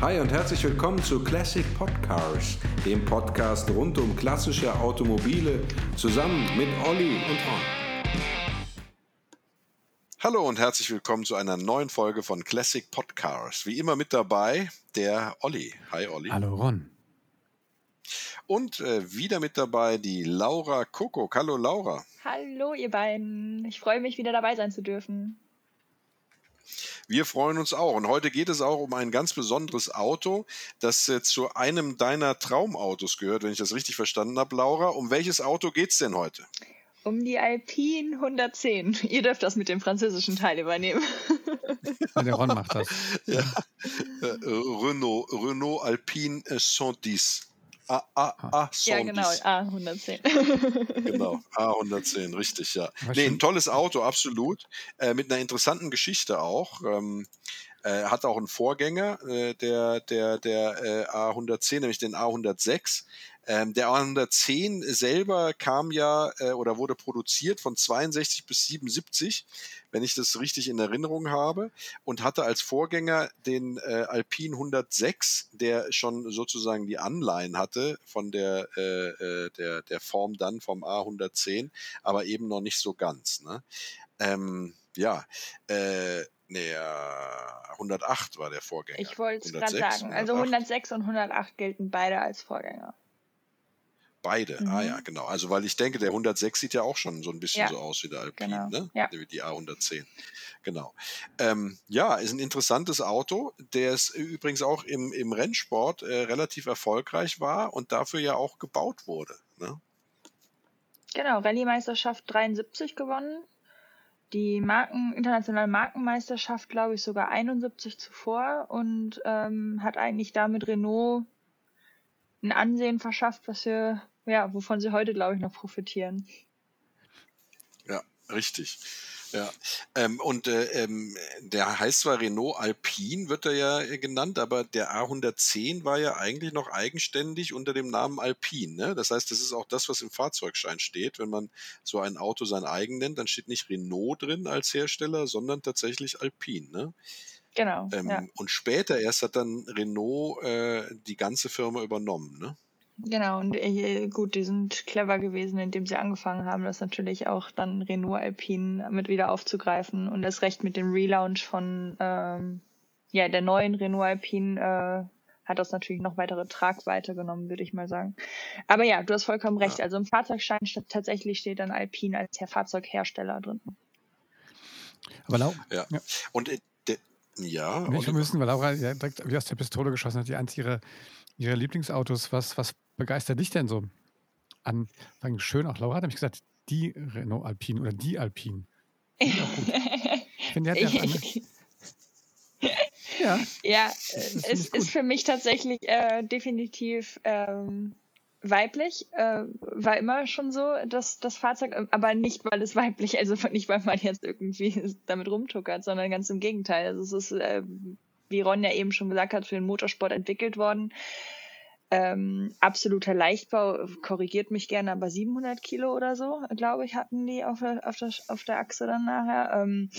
Hi und herzlich willkommen zu Classic Podcars, dem Podcast rund um klassische Automobile, zusammen mit Olli und Ron. Hallo und herzlich willkommen zu einer neuen Folge von Classic Podcars. Wie immer mit dabei der Olli. Hi Olli. Hallo Ron. Und äh, wieder mit dabei die Laura Kuckuck. Hallo Laura. Hallo ihr beiden. Ich freue mich wieder dabei sein zu dürfen. Wir freuen uns auch. Und heute geht es auch um ein ganz besonderes Auto, das äh, zu einem deiner Traumautos gehört, wenn ich das richtig verstanden habe, Laura. Um welches Auto geht es denn heute? Um die Alpine 110. Ihr dürft das mit dem französischen Teil übernehmen. Ja, der Ron macht das. Ja. Äh, Renault, Renault Alpine 110. A, A, A, Ja, genau, A110. Genau, A110, richtig, ja. Nee, ein tolles Auto, absolut. Äh, mit einer interessanten Geschichte auch. Ähm, äh, hat auch einen Vorgänger, äh, der, der, der äh, A110, nämlich den A106. Ähm, der A110 selber kam ja äh, oder wurde produziert von 62 bis 77, wenn ich das richtig in Erinnerung habe, und hatte als Vorgänger den äh, Alpine 106, der schon sozusagen die Anleihen hatte von der, äh, äh, der, der Form dann vom A110, aber eben noch nicht so ganz. Ne? Ähm, ja, äh, nee, äh, 108 war der Vorgänger. Ich wollte es gerade 106, sagen. Also 106 und 108 gelten beide als Vorgänger. Beide, ah Mhm. ja, genau. Also weil ich denke, der 106 sieht ja auch schon so ein bisschen Ja, so aus wie der Alpine, genau, ne? ja. Die A110. Genau. Ähm, ja, ist ein interessantes Auto, der es übrigens auch im, im Rennsport äh, relativ erfolgreich war und dafür ja auch gebaut wurde. Ne? Genau, Rallye-Meisterschaft 73 gewonnen. Die Marken, internationale Markenmeisterschaft, glaube ich, sogar 71 zuvor und ähm, hat eigentlich damit Renault ein Ansehen verschafft, was wir, ja, wovon sie heute, glaube ich, noch profitieren. Ja, richtig. Ja, ähm, und äh, ähm, der heißt zwar Renault Alpine, wird er ja äh, genannt, aber der A110 war ja eigentlich noch eigenständig unter dem Namen Alpine. Ne? Das heißt, das ist auch das, was im Fahrzeugschein steht. Wenn man so ein Auto sein eigen nennt, dann steht nicht Renault drin als Hersteller, sondern tatsächlich Alpine. Ne? Genau, Ähm, ja. Und später erst hat dann Renault äh, die ganze Firma übernommen. Ne? Genau, und äh, gut, die sind clever gewesen, indem sie angefangen haben, das natürlich auch dann Renault Alpine mit wieder aufzugreifen und das Recht mit dem Relaunch von ähm, ja, der neuen Renault Alpine äh, hat das natürlich noch weitere Tragweite genommen, würde ich mal sagen. Aber ja, du hast vollkommen recht. Also im Fahrzeugschein st tatsächlich steht dann Alpine als Her Fahrzeughersteller drin. Aber Lau Ja. Ja. Und äh, ja, Oliver. vermissen, weil Laura ja direkt wie aus der Pistole geschossen hat, die eins ihrer, ihrer Lieblingsautos. Was, was begeistert dich denn so an? Allem schön, auch Laura hat nämlich gesagt, die Renault Alpine oder die Alpine. Ich finde, die hat ja ja, Ja, es gut. ist für mich tatsächlich äh, definitiv ähm, weiblich. Äh, war immer schon so, dass das Fahrzeug, äh, aber nicht, weil es weiblich, also nicht, weil man jetzt irgendwie damit rumtuckert, sondern ganz im Gegenteil. Also es ist, äh, wie Ron ja eben schon gesagt hat, für den Motorsport entwickelt worden. Ähm, absoluter Leichtbau, korrigiert mich gerne, aber 700 Kilo oder so, glaube ich, hatten die auf der, auf der, auf der Achse dann nachher. Ähm,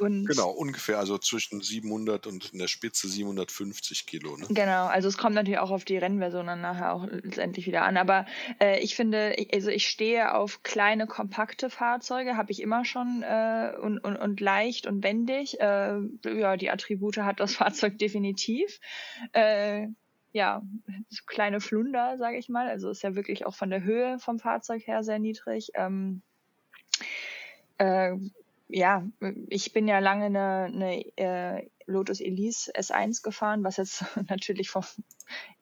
und Genau, ungefähr, also zwischen 700 und in der Spitze 750 Kilo. Ne? Genau, also es kommt natürlich auch auf die Rennversion dann nachher auch letztendlich wieder an. Aber äh, ich finde, ich- also ich stehe auf kleine, kompakte Fahrzeuge, habe ich immer schon äh, und, und, und leicht und wendig. Äh, ja, die Attribute hat das Fahrzeug definitiv. Äh, ja, so kleine Flunder, sage ich mal. Also ist ja wirklich auch von der Höhe vom Fahrzeug her sehr niedrig. Ähm, äh, ja, ich bin ja lange eine, eine äh, Lotus Elise S1 gefahren, was jetzt natürlich vom,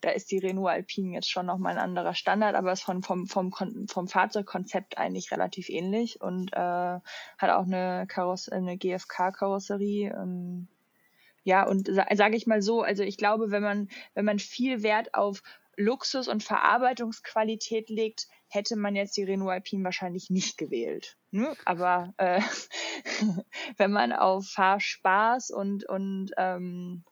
da ist die Renault Alpine jetzt schon nochmal ein anderer Standard, aber ist von, vom, vom, vom Fahrzeugkonzept eigentlich relativ ähnlich und äh, hat auch eine, Kaross eine GFK-Karosserie. Ähm, ja, und sa sage ich mal so, also ich glaube, wenn man, wenn man viel Wert auf Luxus und Verarbeitungsqualität legt, hätte man jetzt die Renault Alpine wahrscheinlich nicht gewählt. Ne? Aber äh, wenn man auf Fahrspaß und, und ähm,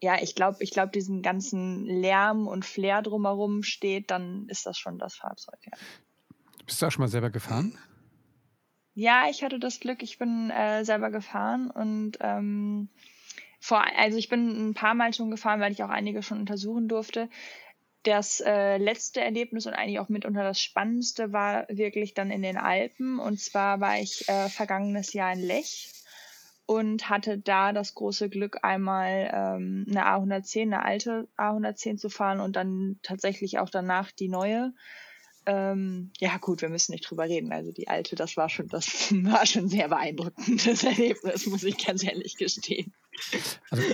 ja, ich glaube, ich glaube, diesen ganzen Lärm und Flair drumherum steht, dann ist das schon das Fahrzeug. Ja, bist du auch schon mal selber gefahren? ja ich hatte das Glück, ich bin äh, selber gefahren und ähm, vor, also ich bin ein paar Mal schon gefahren, weil ich auch einige schon untersuchen durfte. Das äh, letzte Erlebnis und eigentlich auch mitunter das Spannendste war wirklich dann in den Alpen. Und zwar war ich äh, vergangenes Jahr in Lech und hatte da das große Glück, einmal ähm, eine A110, eine alte A110 zu fahren und dann tatsächlich auch danach die neue. Ähm, ja gut, wir müssen nicht drüber reden. Also die alte, das war schon, das war schon sehr beeindruckendes Erlebnis, muss ich ganz ehrlich gestehen. Also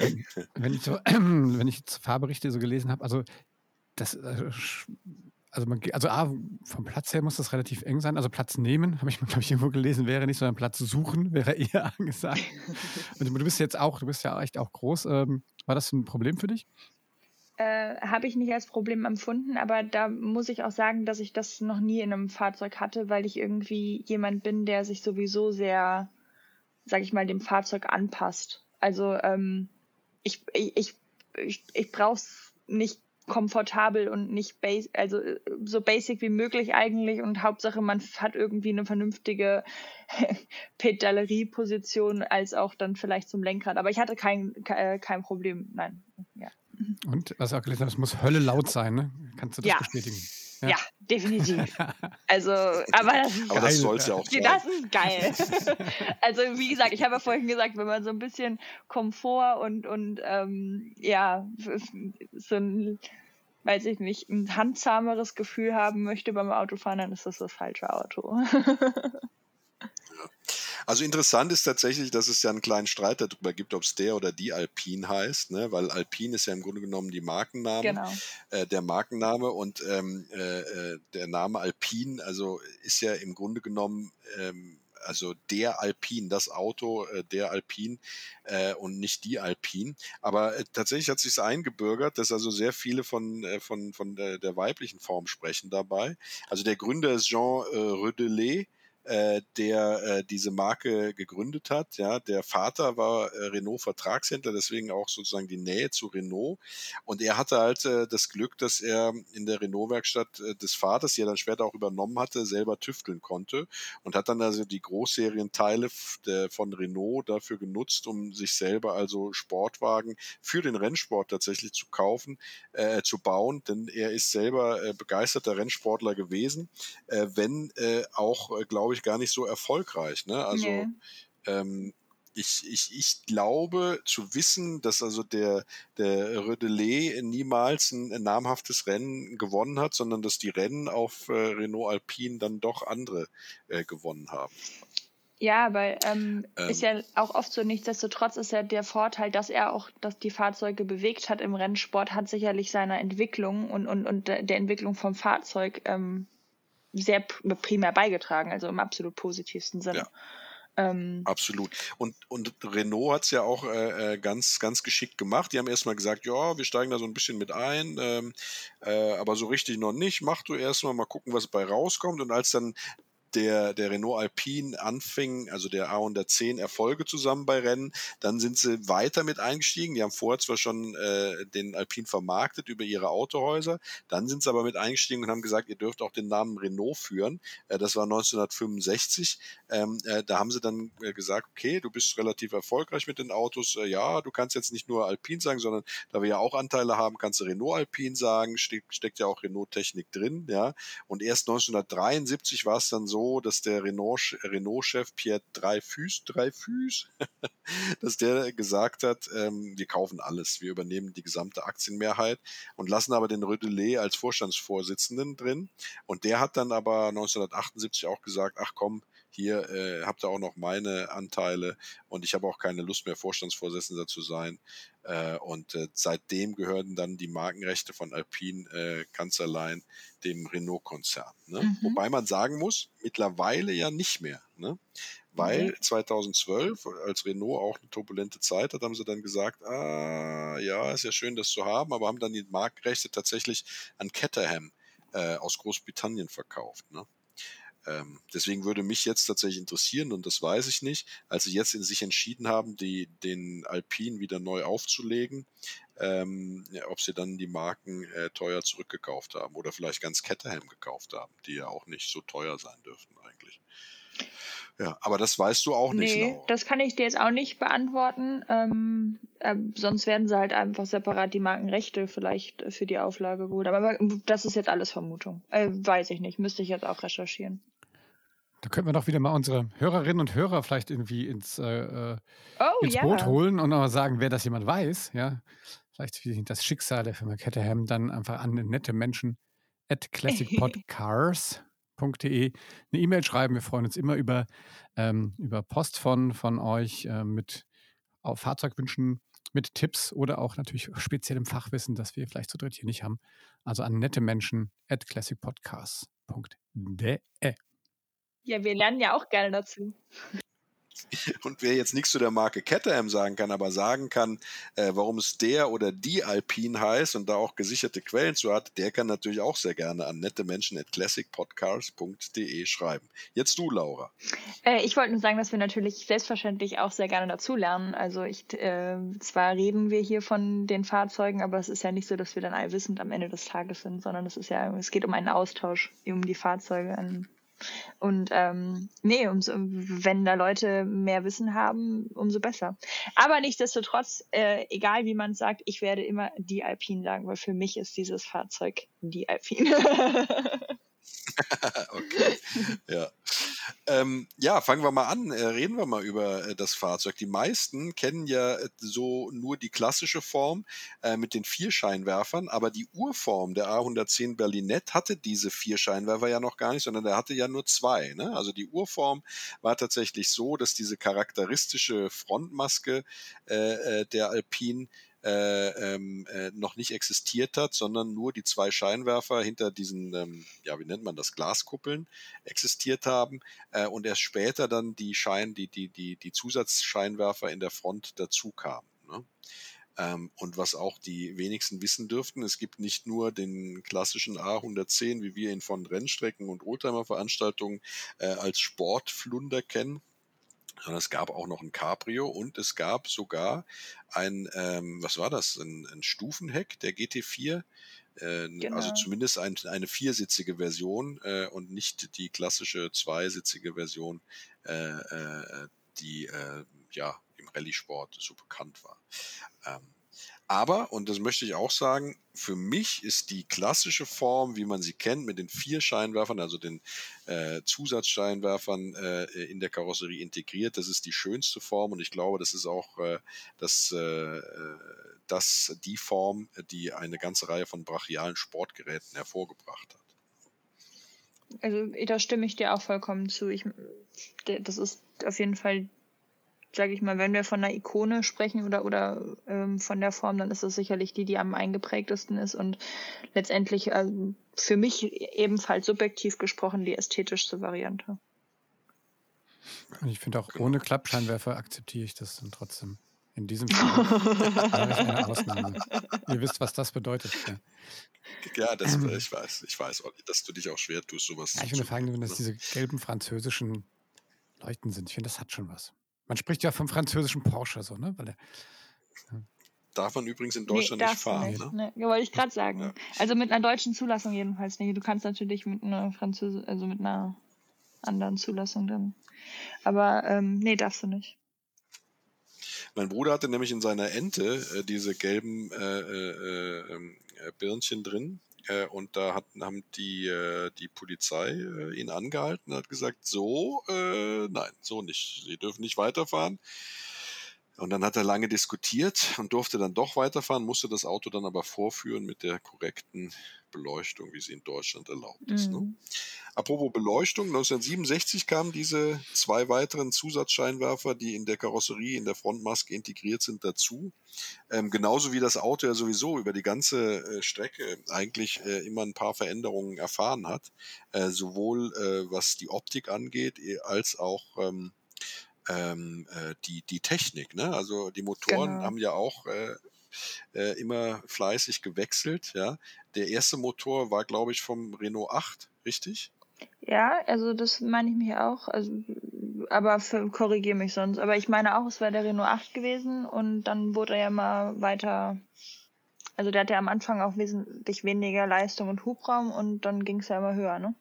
wenn ich so, wenn ich Fahrberichte so gelesen habe, also das äh, also, man, also A, vom Platz her muss das relativ eng sein. Also Platz nehmen, habe ich glaube ich, irgendwo gelesen, wäre nicht, sondern Platz suchen wäre eher angesagt. Und du bist jetzt auch, du bist ja echt auch groß. Ähm, war das ein Problem für dich? Äh, habe ich nicht als Problem empfunden, aber da muss ich auch sagen, dass ich das noch nie in einem Fahrzeug hatte, weil ich irgendwie jemand bin, der sich sowieso sehr, sag ich mal, dem Fahrzeug anpasst. Also ähm, ich, ich, ich, ich, ich brauche es nicht komfortabel und nicht base, also äh, so basic wie möglich eigentlich und Hauptsache man hat irgendwie eine vernünftige Pedalerie-Position als auch dann vielleicht zum Lenkrad. Aber ich hatte kein, äh, kein Problem, nein. Ja. Und was auch gelesen hast, es muss Hölle laut sein, ne? Kannst du das ja. bestätigen? Ja, ja definitiv. Also, aber das ist aber das soll es ja auch sein. Das ist geil. also, wie gesagt, ich habe ja vorhin gesagt, wenn man so ein bisschen Komfort und, und ähm, ja, so ein, weiß ich nicht, ein handzahmeres Gefühl haben möchte beim Autofahren, dann ist das das falsche Auto. Also interessant ist tatsächlich, dass es ja einen kleinen Streit darüber gibt, ob es der oder die Alpine heißt, ne? weil Alpine ist ja im Grunde genommen die Markenname, genau. äh, der Markenname und ähm, äh, äh der Name Alpine, also ist ja im Grunde genommen ähm, also der Alpine, das Auto äh, der Alpine äh, und nicht die Alpine. Aber äh, tatsächlich hat sich eingebürgert, dass also sehr viele von, äh, von, von der, der, weiblichen Form sprechen dabei. Also der Gründer ist Jean äh, Rödelet äh, der äh, diese Marke gegründet hat. Ja, der Vater war äh, Renault Vertragshändler, deswegen auch sozusagen die Nähe zu Renault. Und er hatte halt äh, das Glück, dass er in der Renault-Werkstatt äh, des Vaters, die er dann später auch übernommen hatte, selber tüfteln konnte und hat dann also die Großserienteile von Renault dafür genutzt, um sich selber also Sportwagen für den Rennsport tatsächlich zu kaufen, äh, zu bauen, denn er ist selber äh, begeisterter Rennsportler gewesen, äh, wenn äh, auch, äh, glaube ich, gar nicht so erfolgreich. Ne? Also nee. ähm, ich, ich, ich glaube zu wissen, dass also der, der Rödelet niemals ein, ein, namhaftes Rennen gewonnen hat, sondern dass die Rennen auf äh, Renault Alpine dann doch andere äh, gewonnen haben. Ja, weil ähm, ähm, ist ja auch oft so, nichtsdestotrotz ist ja der Vorteil, dass er auch dass die Fahrzeuge bewegt hat im Rennsport, hat sicherlich seiner Entwicklung und, und, und der Entwicklung vom Fahrzeug ähm, sehr primär beigetragen, also im absolut positivsten Sinne. Ja. Ähm, Absolut. Und, und Renault hat es ja auch äh, äh, ganz, ganz geschickt gemacht. Die haben erstmal gesagt, ja, wir steigen da so ein bisschen mit ein, ähm, äh, aber so richtig noch nicht. Mach du erstmal mal gucken, was bei rauskommt. Und als dann der, der Renault Alpine anfing, also der A110 Erfolge zusammen bei Rennen. Dann sind sie weiter mit eingestiegen. Die haben vorher zwar schon äh, den Alpine vermarktet über ihre Autohäuser, dann sind sie aber mit eingestiegen und haben gesagt, ihr dürft auch den Namen Renault führen. Äh, das war 1965. Ähm, äh, da haben sie dann äh, gesagt, okay, du bist relativ erfolgreich mit den Autos. Äh, ja, du kannst jetzt nicht nur Alpine sagen, sondern da wir ja auch Anteile haben, kannst du Renault Alpine sagen. Steck, steckt ja auch Renault Technik drin. Ja. Und erst 1973 war es dann so, dass der Renault-Chef Pierre Dreyfus, Dreyfus, dass der gesagt hat, ähm, wir kaufen alles, wir übernehmen die gesamte Aktienmehrheit und lassen aber den Rödelet als Vorstandsvorsitzenden drin. Und der hat dann aber 1978 auch gesagt, ach komm, hier äh, habt ihr auch noch meine Anteile und ich habe auch keine Lust mehr, Vorstandsvorsitzender zu sein. Äh, und äh, seitdem gehören dann die Markenrechte von Alpine äh, ganz allein dem Renault-Konzern. Ne? Mhm. Wobei man sagen muss, mittlerweile ja nicht mehr. Ne? Weil okay. 2012, als Renault auch eine turbulente Zeit hat, haben sie dann gesagt, ah, ja, ist ja schön, das zu haben, aber haben dann die Markenrechte tatsächlich an Caterham äh, aus Großbritannien verkauft. Ne? Ähm, deswegen würde mich jetzt tatsächlich interessieren, und das weiß ich nicht, als sie jetzt in sich entschieden haben, die, den Alpine wieder neu aufzulegen, ähm, ja, ob sie dann die Marken äh, teuer zurückgekauft haben oder vielleicht ganz Caterham gekauft haben, die ja auch nicht so teuer sein dürften eigentlich. Ja, aber das weißt du auch nicht. Nee, Laura. das kann ich dir jetzt auch nicht beantworten. Ähm, äh, sonst werden sie halt einfach separat die Markenrechte vielleicht für die Auflage gut. Aber das ist jetzt alles Vermutung. Äh, weiß ich nicht. Müsste ich jetzt auch recherchieren. Da könnten wir doch wieder mal unsere Hörerinnen und Hörer vielleicht irgendwie ins, äh, äh Oh ins ja. Boot holen und mal sagen, wer das jemand weiß. Ja, vielleicht wie das Schicksal der Firma Caterham dann einfach an nette Menschen at classicpodcars.de eine E-Mail schreiben. Wir freuen uns immer über, ähm, über Post von, von euch äh, mit Fahrzeugwünschen, mit Tipps oder auch natürlich speziellem Fachwissen, das wir vielleicht zu dritt hier nicht haben. Also an nette Menschen at classicpodcars.de. Ja, wir lernen ja auch gerne dazu. Und wer jetzt nichts zu der Marke Caterham sagen kann, aber sagen kann, äh, warum es der oder die Alpine heißt und da auch gesicherte Quellen zu hat, der kann natürlich auch sehr gerne an nette Menschen at classicpodcars.de schreiben. Jetzt du, Laura. Äh, ich wollte nur sagen, dass wir natürlich selbstverständlich auch sehr gerne dazu lernen. Also ich, äh, zwar reden wir hier von den Fahrzeugen, aber es ist ja nicht so, dass wir dann allwissend am Ende des Tages sind, sondern es ist ja, es geht um einen Austausch um die Fahrzeuge. An, und ähm, nee, umso, wenn da Leute mehr Wissen haben, umso besser. Aber nichtsdestotrotz, äh, egal wie man sagt, ich werde immer die Alpine sagen, weil für mich ist dieses Fahrzeug die Alpine. okay. Ja. Ähm, ja, fangen wir mal an. Äh, reden wir mal über äh, das Fahrzeug. Die meisten kennen ja äh, so nur die klassische Form mit den vier Scheinwerfern, aber die Urform der A110 Berlinette hatte diese vier Scheinwerfer ja noch gar nicht, sondern der hatte ja nur zwei. Ne? Also die Urform war tatsächlich so, dass diese charakteristische Frontmaske der Alpine äh, ähm, äh, noch nicht existiert hat, sondern nur die zwei Scheinwerfer hinter diesen, ähm, ja, wie nennt man das, Glaskuppeln existiert haben äh, und erst später dann die Schein, die, die, die, die Zusatzscheinwerfer in der Front dazu kamen. Ne? Ähm, und was auch die wenigsten wissen dürften, es gibt nicht nur den klassischen A110, wie wir ihn von Rennstrecken und Oldtimer-Veranstaltungen äh, als Sportflunder kennen, sondern es gab auch noch ein Cabrio und es gab sogar ein, ähm, was war das, ein, ein Stufenheck der GT4, äh, Genau. also zumindest ein, eine viersitzige Version äh, und nicht die klassische zweisitzige Version, äh, äh, die äh, ja im Rallye-Sport so bekannt war. Ähm, aber, und das möchte ich auch sagen, für mich ist die klassische Form, wie man sie kennt, mit den vier Scheinwerfern, also den äh, Zusatzscheinwerfern äh, in der Karosserie integriert, das ist die schönste Form und ich glaube, das ist auch äh, das, äh, das die Form, die eine ganze Reihe von brachialen Sportgeräten hervorgebracht hat. Also da stimme ich dir auch vollkommen zu. Ich, das ist auf jeden Fall, sage ich mal, wenn wir von einer Ikone sprechen oder, oder ähm, von der Form, dann ist das sicherlich die, die am eingeprägtesten ist und letztendlich ähm, für mich ebenfalls subjektiv gesprochen die ästhetischste Variante. Und ich finde auch ohne Klappscheinwerfer akzeptiere ich das dann trotzdem. In diesem Fall mache ich eine Ausnahme. Ihr wisst, was das bedeutet. Ja. Ja, das, äh, ich weiß, ich weiß, dass du dich auch schwer tust, sowas Ja, ich finde vor allem, wenn das ne? diese gelben französischen Leuchten sind. Ich finde, das hat schon was. Man spricht ja vom französischen Porsche so, ne? Weil der, Darf man übrigens in Deutschland nee, nicht fahren. nicht. Ne? Ne, wollte ich gerade sagen. Ja. Also mit einer deutschen Zulassung jedenfalls nicht. Du kannst natürlich mit einer Französ also mit einer anderen Zulassung dann. Aber ähm, nee, darfst du nicht. Mein Bruder hatte nämlich in seiner Ente äh, diese gelben äh, äh, ähm, äh, Birnchen drin. Äh, und da hat, haben die, äh, die Polizei äh, ihn angehalten und hat gesagt, so, äh, nein, so nicht. Sie dürfen nicht weiterfahren. Und dann hat er lange diskutiert und durfte dann doch weiterfahren, musste das Auto dann aber vorführen mit der korrekten Beleuchtung, wie sie in Deutschland erlaubt ist. Ne? Mhm. Apropos Beleuchtung, 1967 kamen diese zwei weiteren Zusatzscheinwerfer, die in der Karosserie, in der Frontmaske integriert sind, dazu. Ähm, genauso wie das Auto ja sowieso über die ganze äh, Strecke eigentlich äh, immer ein paar Veränderungen erfahren hat, äh, sowohl äh, was die Optik angeht, eh, als auch ähm, ähm, äh, die, die Technik. Ne? Also die Motoren Genau. haben ja auch äh, äh, immer fleißig gewechselt. Ja? Der erste Motor war, glaube ich, vom Renault 8, richtig? Ja, also das meine ich mich auch. Also, aber korrigiere mich sonst. Aber ich meine auch, es wäre der Renault 8 gewesen und dann wurde er ja mal weiter. Also der hatte ja am Anfang auch wesentlich weniger Leistung und Hubraum und dann ging es ja immer höher, ne?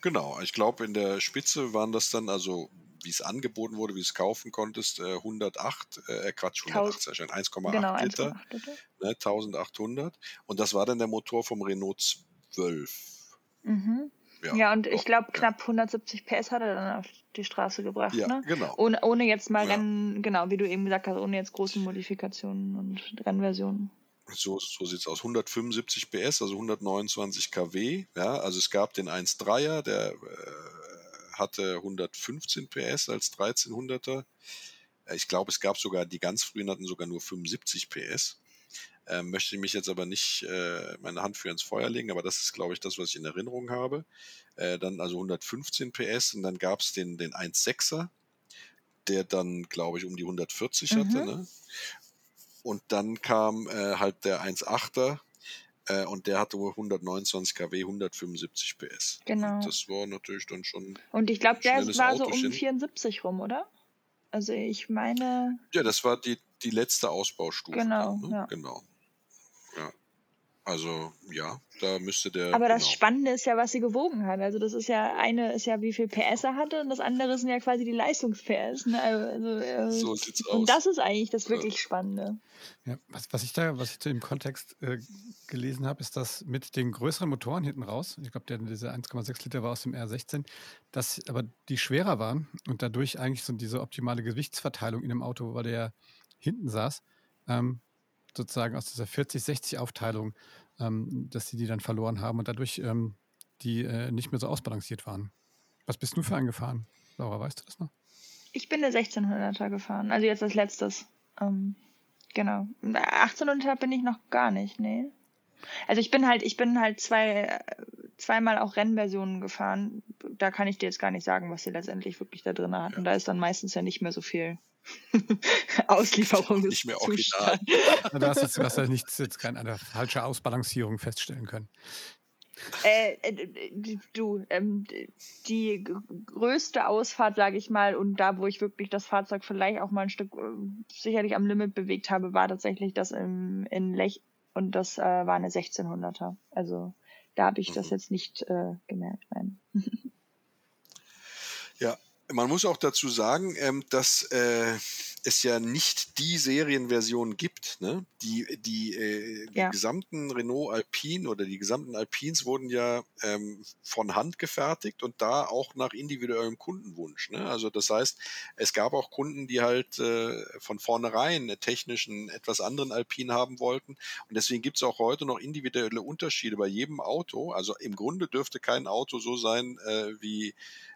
Genau, ich glaube, in der Spitze waren das dann, also wie es angeboten wurde, wie es kaufen konntest, 108, äh, äh Quatsch, 108, 1,8 genau, Liter, ne, 1800. Und das war dann der Motor vom Renault 12. Mhm. Ja, ja, und ich glaube, knapp 170 PS hat er dann auf die Straße gebracht. Ja, ne? genau. Ohne, ohne jetzt mal ja. Rennen, genau, wie du eben gesagt hast, ohne jetzt große Modifikationen und Rennversionen. So, so sieht es aus. 175 PS, also 129 kW. Ja, also es gab den 1.3er, der äh, hatte 115 PS als 1300er. Äh, ich glaube, es gab sogar, die ganz frühen hatten sogar nur 75 PS. Ähm, möchte mich jetzt aber nicht äh, meine Hand für ins Feuer legen, aber das ist, glaube ich, das, was ich in Erinnerung habe. Äh, dann also 115 PS und dann gab es den, den 1.6er, der dann, glaube ich, um die 140 mhm. hatte. Ne? Und dann kam äh, halt der 1.8er äh, und der hatte 129 kW, 175 PS. Genau. Und das war natürlich dann schon. Und ich glaube, der war so um 74 rum, oder? Also ich meine. Ja, das war die, die letzte Ausbaustufe. Genau. Dann, ne? ja. Genau. Also ja, da müsste der. Aber das genau. Spannende ist ja, was sie gewogen hat. Also das ist ja eine ist ja, wie viel PS er hatte und das andere sind ja quasi die Leistungs-PS. Ne? Also, äh, so sieht's aus. Und das ist eigentlich das wirklich ja. Spannende. Ja, was, was ich da, was ich zu dem Kontext äh, gelesen habe, ist, dass mit den größeren Motoren hinten raus, ich glaube, der diese 1,6 Liter war aus dem R16, dass aber die schwerer waren und dadurch eigentlich so diese optimale Gewichtsverteilung in dem Auto, weil der hinten saß, ähm, sozusagen aus dieser 40-60-Aufteilung, ähm, dass sie die dann verloren haben und dadurch ähm, die äh, nicht mehr so ausbalanciert waren. Was bist du für einen gefahren? Laura, weißt du das noch? Ich bin der 1600er gefahren, also jetzt als letztes. Ähm, genau. 1800er bin ich noch gar nicht, nee. Also ich bin halt, ich bin halt zwei, zweimal auch Rennversionen gefahren. Da kann ich dir jetzt gar nicht sagen, was sie letztendlich wirklich da drin hatten. Ja. Da ist dann meistens ja nicht mehr so viel Auslieferung nicht mehr original. du hast jetzt, du hast nicht jetzt keine falsche Ausbalancierung feststellen können. Äh, äh, du, ähm, die größte Ausfahrt, sage ich mal, und da, wo ich wirklich das Fahrzeug vielleicht auch mal ein Stück äh, sicherlich am Limit bewegt habe, war tatsächlich das im, in Lech und das äh, war eine 1600er. Also da habe ich mhm. das jetzt nicht äh, gemerkt. Nein. ja, man muss auch dazu sagen, ähm, dass äh, es ja nicht die Serienversion gibt. Ne? Die, die, äh, die gesamten Renault Alpine oder die gesamten Alpines wurden ja ähm, von Hand gefertigt und da auch nach individuellem Kundenwunsch. Ne? Also das heißt, es gab auch Kunden, die halt äh, von vornherein einen technischen, etwas anderen Alpine haben wollten. Und deswegen gibt es auch heute noch individuelle Unterschiede bei jedem Auto. Also im Grunde dürfte kein Auto so sein äh, wie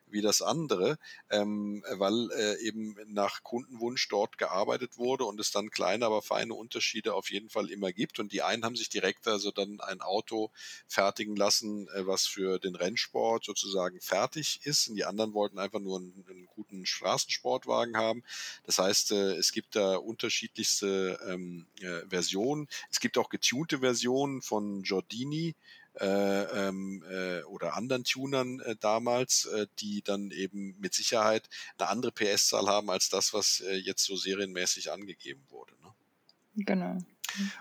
wie das andere, ähm, weil äh, eben nach Kundenwunsch dort gearbeitet wurde und es dann kleine, aber feine Unterschiede auf jeden Fall immer gibt. Und die einen haben sich direkt also dann ein Auto fertigen lassen, äh, was für den Rennsport sozusagen fertig ist. Und die anderen wollten einfach nur einen, einen guten Straßensportwagen haben. Das heißt, äh, es gibt da unterschiedlichste ähm, äh, Versionen. Es gibt auch getunte Versionen von Giordini, äh, ähm, äh, oder anderen Tunern äh, damals, äh, die dann eben mit Sicherheit eine andere PS-Zahl haben als das, was äh, jetzt so serienmäßig angegeben wurde. Ne? Genau.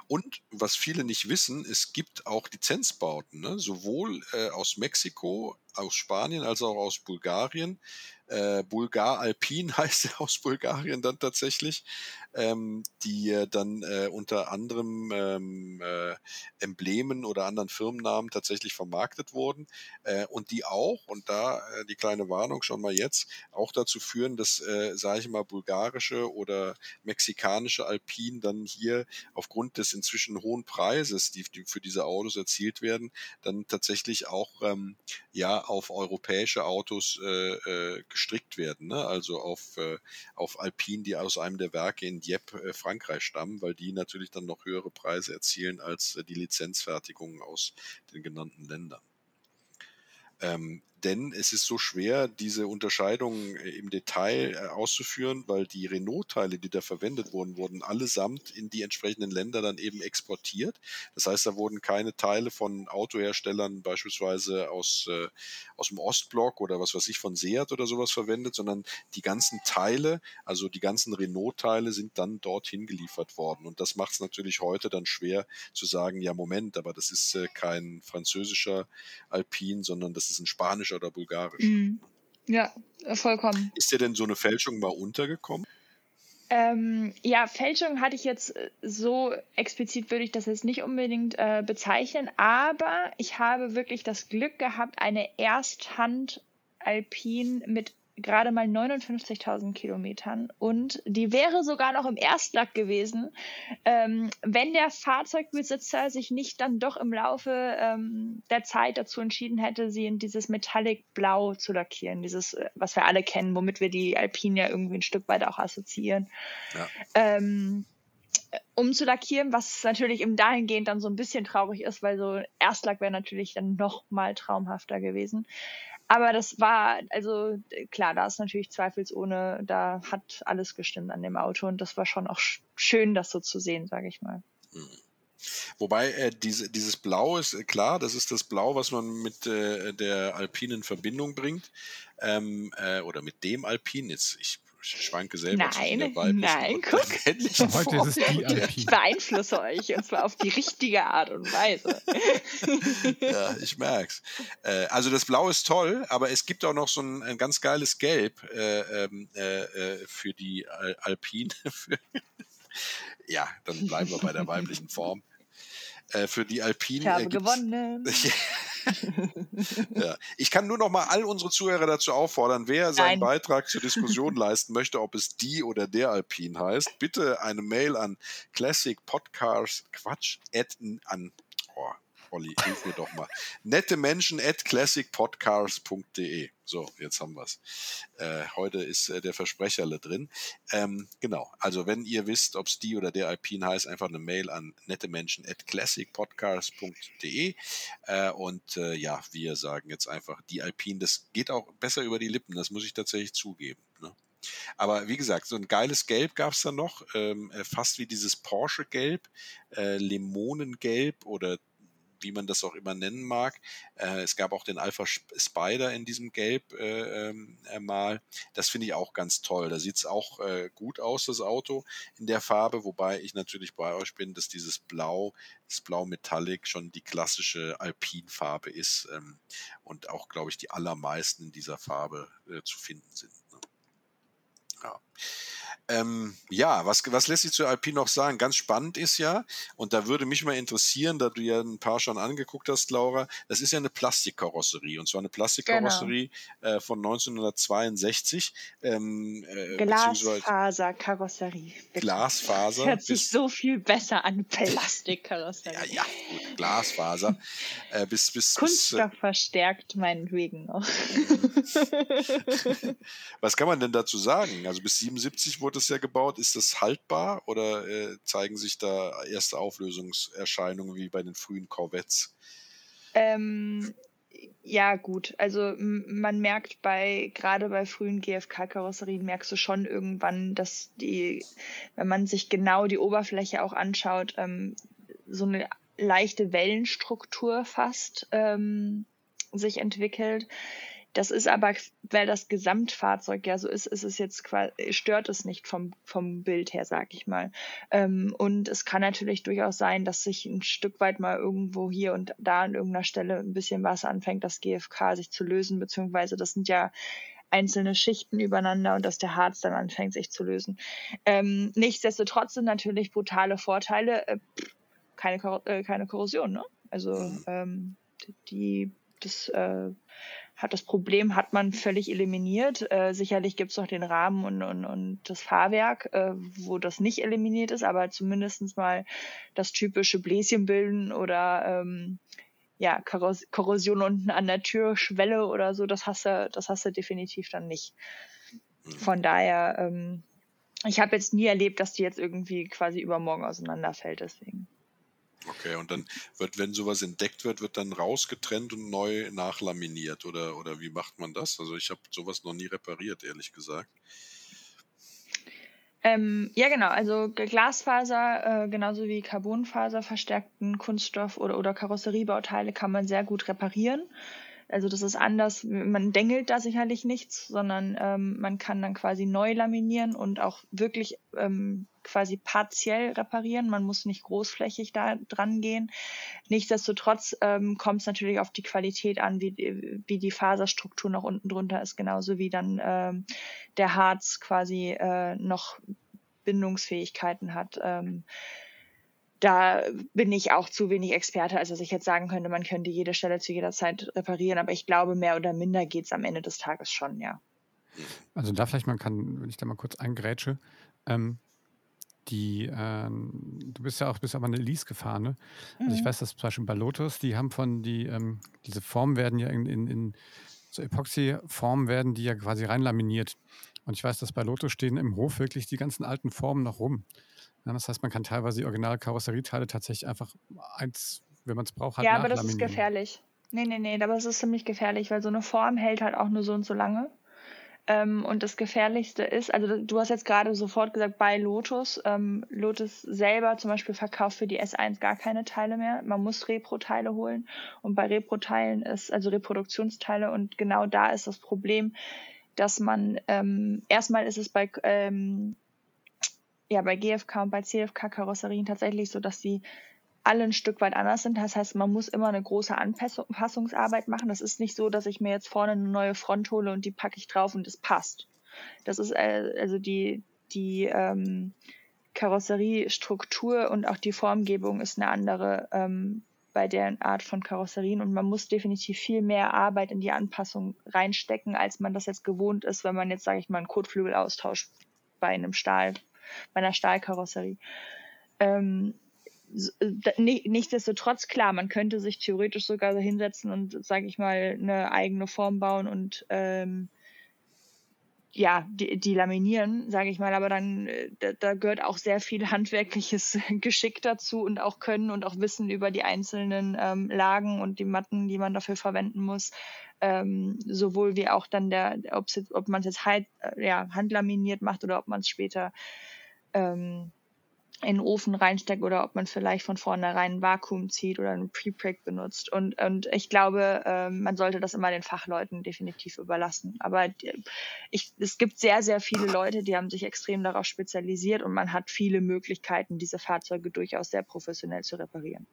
Und was viele nicht wissen, es gibt auch Lizenzbauten, ne? sowohl äh, aus Mexiko, aus Spanien als auch aus Bulgarien, äh, Bulgar Alpin heißt er aus Bulgarien dann tatsächlich, ähm, die äh, dann äh, unter anderem ähm, äh, Emblemen oder anderen Firmennamen tatsächlich vermarktet wurden äh, und die auch, und da äh, die kleine Warnung schon mal jetzt, auch dazu führen, dass, äh, sage ich mal, bulgarische oder mexikanische Alpin dann hier aufgrund des inzwischen hohen Preises, die, die für diese Autos erzielt werden, dann tatsächlich auch ähm, ja auf europäische Autos äh, äh, gestrickt werden, ne? also auf, äh, auf Alpine, die aus einem der Werke in Dieppe, äh, Frankreich stammen, weil die natürlich dann noch höhere Preise erzielen als äh, die Lizenzfertigungen aus den genannten Ländern. Ähm, denn es ist so schwer, diese Unterscheidung äh, im Detail äh, auszuführen, weil die Renault-Teile, die da verwendet wurden, wurden allesamt in die entsprechenden Länder dann eben exportiert. Das heißt, da wurden keine Teile von Autoherstellern beispielsweise aus, äh, aus dem Ostblock oder was weiß ich von Seat oder sowas verwendet, sondern die ganzen Teile, also die ganzen Renault-Teile sind dann dorthin geliefert worden. Und das macht es natürlich heute dann schwer zu sagen, ja Moment, aber das ist äh, kein französischer Alpin, sondern das ist ein spanischer oder bulgarischer. Mhm. Ja, vollkommen. Ist dir denn so eine Fälschung mal untergekommen? Ähm, ja, Fälschung hatte ich jetzt äh, so explizit würde ich das jetzt nicht unbedingt äh, bezeichnen, aber ich habe wirklich das Glück gehabt, eine Ersthand Alpine mit gerade mal 59.000 Kilometern und die wäre sogar noch im Erstlack gewesen, ähm, wenn der Fahrzeugbesitzer sich nicht dann doch im Laufe ähm, der Zeit dazu entschieden hätte, sie in dieses Metallic Blau zu lackieren, dieses, äh, was wir alle kennen, womit wir die Alpine ja irgendwie ein Stück weit auch assoziieren. Ja. Ähm, um zu lackieren, was natürlich im dahingehend dann so ein bisschen traurig ist, weil so Erstlack wäre natürlich dann noch mal traumhafter gewesen. Aber das war, also klar, da ist natürlich zweifelsohne, da hat alles gestimmt an dem Auto und das war schon auch schön, das so zu sehen, sage ich mal. Mhm. Wobei äh, diese, dieses Blau ist äh, klar, das ist das Blau, was man mit äh, der Alpine in Verbindung bringt. Ähm, äh, oder mit dem Alpin. Jetzt, ich schwanke selber nein, Nein, guck. Heute ist es die. Ich beeinflusse euch und zwar auf die richtige Art und Weise. ja, ich merk's. Äh, also das Blau ist toll, aber es gibt auch noch so ein, ein ganz geiles Gelb äh, ähm, äh, äh, für die Al Alpine. ja, dann bleiben wir bei der weiblichen Form. Äh, für die Alpine. Ich habe gewonnen. ja. Ich kann nur noch mal all unsere Zuhörer dazu auffordern, wer seinen Nein. Beitrag zur Diskussion leisten möchte, ob es die oder der Alpine heißt, bitte eine Mail an Classic Podcast Quatsch at, an oh, Olli, hilf mir doch mal. Nette Menschen at classicpodcast.de. So, jetzt haben wir es. Äh, heute ist äh, der Versprecherle drin. Ähm, genau, also wenn ihr wisst, ob es die oder der Alpine heißt, einfach eine Mail an nette Menschen at classicpodcast.de. Äh, und äh, ja, wir sagen jetzt einfach die Alpine. Das geht auch besser über die Lippen, das muss ich tatsächlich zugeben. Ne? Aber wie gesagt, so ein geiles Gelb gab es da noch, ähm, äh, fast wie dieses Porsche-Gelb, äh, Limonengelb oder wie man das auch immer nennen mag. Äh, es gab auch den Alpha Spider in diesem Gelb äh, ähm, äh, mal. Das finde ich auch ganz toll. Da sieht es auch äh, gut aus, das Auto in der Farbe, wobei ich natürlich bei euch bin, dass dieses Blau, das Blau Metallic schon die klassische Alpin-Farbe ist ähm, und auch, glaube ich, die allermeisten in dieser Farbe äh, zu finden sind. Ne? Ja. Ähm, ja, was, was lässt sich zu Alpine noch sagen? Ganz spannend ist ja, und da würde mich mal interessieren, da du ja ein paar schon angeguckt hast, Laura, das ist ja eine Plastikkarosserie und zwar eine Plastikkarosserie genau. äh, von 1962. Ähm, äh, Glasfaserkarosserie. Glasfaser. Hört sich so viel besser an, Plastikkarosserie. ja, ja, gut, Glasfaser. äh, bis, bis, Kunststoff bis, äh, verstärkt meinetwegen noch. was kann man denn dazu sagen? Also bis 77 wurde es ja gebaut. Ist das haltbar oder äh, zeigen sich da erste Auflösungserscheinungen wie bei den frühen Corvettes? Ähm, ja, gut. Also man merkt bei, gerade bei frühen GFK-Karosserien, merkst du schon irgendwann, dass die, wenn man sich genau die Oberfläche auch anschaut, ähm, so eine leichte Wellenstruktur fast ähm, sich entwickelt. Das ist aber, weil das Gesamtfahrzeug ja so ist, ist es jetzt quasi, stört es nicht vom, vom Bild her, sag ich mal. Ähm, und es kann natürlich durchaus sein, dass sich ein Stück weit mal irgendwo hier und da an irgendeiner Stelle ein bisschen Wasser anfängt, das GFK sich zu lösen, beziehungsweise das sind ja einzelne Schichten übereinander und dass der Harz dann anfängt, sich zu lösen. Ähm, nichtsdestotrotz sind natürlich brutale Vorteile, äh, keine, äh, keine Korrosion, ne? Also mhm. ähm, die das äh, hat das Problem hat man völlig eliminiert. Äh, sicherlich gibt es noch den Rahmen und, und, und das Fahrwerk, äh, wo das nicht eliminiert ist, aber zumindest mal das typische Bläschen bilden oder ähm, ja, Korros Korrosion unten an der Türschwelle oder so, das hast du, das hast du definitiv dann nicht. Mhm. Von daher, ähm, ich habe jetzt nie erlebt, dass die jetzt irgendwie quasi übermorgen auseinanderfällt, deswegen. Okay, und dann wird, wenn sowas entdeckt wird, wird dann rausgetrennt und neu nachlaminiert oder, oder wie macht man das? Also ich habe sowas noch nie repariert, ehrlich gesagt. Ähm, ja, genau. Also Glasfaser, äh, genauso wie Carbonfaser verstärkten Kunststoff oder, oder Karosseriebauteile kann man sehr gut reparieren. Also das ist anders. Man dengelt da sicherlich nichts, sondern ähm, man kann dann quasi neu laminieren und auch wirklich ähm, quasi partiell reparieren. Man muss nicht großflächig da dran gehen. Nichtsdestotrotz ähm, kommt es natürlich auf die Qualität an, wie, wie die Faserstruktur noch unten drunter ist, genauso wie dann ähm, der Harz quasi äh, noch Bindungsfähigkeiten hat. Ähm, da bin ich auch zu wenig Experte, als dass ich jetzt sagen könnte, man könnte jede Stelle zu jeder Zeit reparieren. Aber ich glaube, mehr oder minder geht es am Ende des Tages schon, ja. Also da vielleicht man kann, wenn ich da mal kurz eingrätsche, ähm, die, äh, du bist ja auch bis aber eine Lease gefahren, ne? Also ich mhm. weiß, dass zum Beispiel bei Lotus, die haben von die, ähm, diese Formen werden ja in, in, in so Epoxy-Formen werden die ja quasi reinlaminiert. Und ich weiß, dass bei Lotus stehen im Hof wirklich die ganzen alten Formen noch rum. Ja, das heißt, man kann teilweise die Original-Karosserieteile tatsächlich einfach eins, wenn man es braucht, halt Ja, aber das ist gefährlich. Nee, nee, nee, aber es ist ziemlich gefährlich, weil so eine Form hält halt auch nur so und so lange. Ähm, und das Gefährlichste ist, also du hast jetzt gerade sofort gesagt, bei Lotus. Ähm, Lotus selber zum Beispiel verkauft für die S1 gar keine Teile mehr. Man muss Repro-Teile holen. Und bei Repro-Teilen ist, also Reproduktionsteile, und genau da ist das Problem, dass man ähm, erstmal ist es bei ähm, ja bei GFK und bei CFK Karosserien tatsächlich so, dass sie alle ein Stück weit anders sind. Das heißt, man muss immer eine große Anpassungsarbeit machen. Das ist nicht so, dass ich mir jetzt vorne eine neue Front hole und die packe ich drauf und es passt. Das ist äh, also die die ähm, Karosseriestruktur und auch die Formgebung ist eine andere ähm, bei der Art von Karosserien und man muss definitiv viel mehr Arbeit in die Anpassung reinstecken, als man das jetzt gewohnt ist, wenn man jetzt, sage ich mal, einen Kotflügel austauscht bei einem Stahl, bei einer Stahlkarosserie. Ähm, nichtsdestotrotz, klar, man könnte sich theoretisch sogar hinsetzen und, sage ich mal, eine eigene Form bauen und ähm, ja, die, die laminieren, sage ich mal, aber dann äh, da, da, gehört auch sehr viel handwerkliches Geschick dazu und auch Können und auch Wissen über die einzelnen ähm, Lagen und die Matten, die man dafür verwenden muss. Ähm, sowohl wie auch dann der, ob man es jetzt halt, äh, ja, handlaminiert macht oder ob man es später ähm, in den Ofen reinsteckt oder ob man vielleicht von vornherein ein Vakuum zieht oder einen Pre-Preg benutzt. Und, und ich glaube, äh, man sollte das immer den Fachleuten definitiv überlassen. Aber ich, es gibt sehr, sehr viele Leute, die haben sich extrem darauf spezialisiert und man hat viele Möglichkeiten, diese Fahrzeuge durchaus sehr professionell zu reparieren.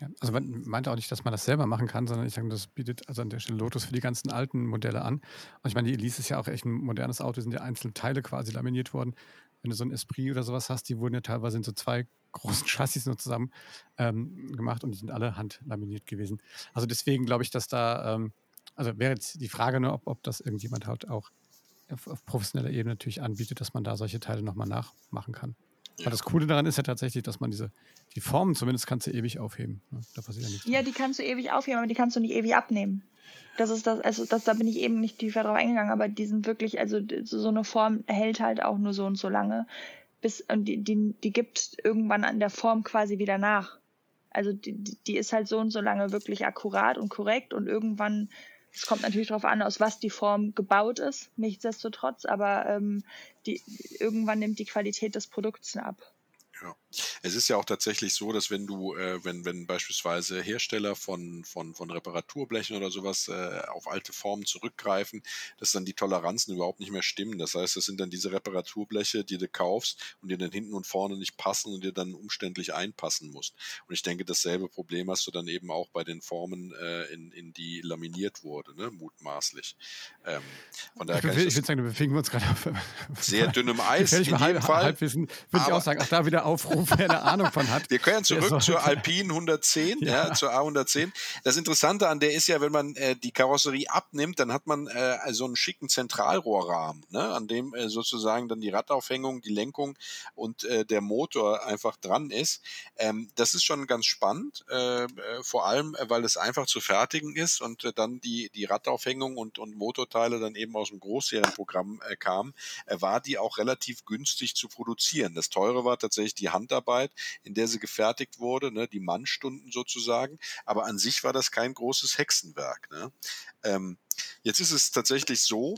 Ja, also man meinte auch nicht, dass man das selber machen kann, sondern ich sage, das bietet also an der Stelle Lotus für die ganzen alten Modelle an. Und ich meine, die Elise ist ja auch echt ein modernes Auto, sind ja einzelne Teile quasi laminiert worden wenn du so ein Esprit oder sowas hast, die wurden ja teilweise in so zwei großen Chassis nur zusammen ähm, gemacht und die sind alle handlaminiert gewesen. Also deswegen glaube ich, dass da, ähm, also wäre jetzt die Frage nur, ob, ob das irgendjemand halt auch auf, auf, professioneller Ebene natürlich anbietet, dass man da solche Teile nochmal nachmachen kann. Ja. Aber das Coole daran ist ja tatsächlich, dass man diese, die Formen zumindest kannst du ewig aufheben. Ne? Da passiert ja nichts. Ja, die kannst du ewig aufheben, aber die kannst du nicht ewig abnehmen. Das ist das, also das, da bin ich eben nicht tiefer drauf eingegangen, aber die sind wirklich, also so eine Form hält halt auch nur so und so lange, bis und die, die, die gibt irgendwann an der Form quasi wieder nach. Also die, die ist halt so und so lange wirklich akkurat und korrekt und irgendwann, es kommt natürlich darauf an, aus was die Form gebaut ist, nichtsdestotrotz, aber ähm, die, irgendwann nimmt die Qualität des Produkts ab. Ja. Es ist ja auch tatsächlich so, dass wenn du, äh, wenn, wenn beispielsweise Hersteller von, von, von Reparaturblechen oder sowas äh, auf alte Formen zurückgreifen, dass dann die Toleranzen überhaupt nicht mehr stimmen. Das heißt, das sind dann diese Reparaturbleche, die du kaufst und die dann hinten und vorne nicht passen und dir dann umständlich einpassen musst. Und ich denke, dasselbe Problem hast du dann eben auch bei den Formen, äh, in, in die laminiert wurde, ne? mutmaßlich. Ähm, von daher ich, ich würde sagen, wir bewegen uns gerade auf sehr dünnem Eis. In jedem halb, Fall. Halbwissen würde ich auch sagen, auch da wieder Aufruf, wer eine Ahnung von hat. Wir können zurück zur Alpine 110, ja. ja. zur A110. Das Interessante an der ist ja, wenn man äh, die Karosserie abnimmt, dann hat man äh, so einen schicken Zentralrohrrahmen, ne, an dem äh, sozusagen dann die Radaufhängung, die Lenkung und äh, der Motor einfach dran ist. Ähm, das ist schon ganz spannend, äh, äh vor allem, äh, weil es einfach zu fertigen ist und äh, dann die, die Radaufhängung und, und Motorteile dann eben aus dem Großserienprogramm äh, kamen, äh, war die auch relativ günstig zu produzieren. Das teure war tatsächlich die Handarbeit, in der sie gefertigt wurde, ne, die Mannstunden sozusagen. Aber an sich war das kein großes Hexenwerk. Ne? Ähm, jetzt ist es tatsächlich so,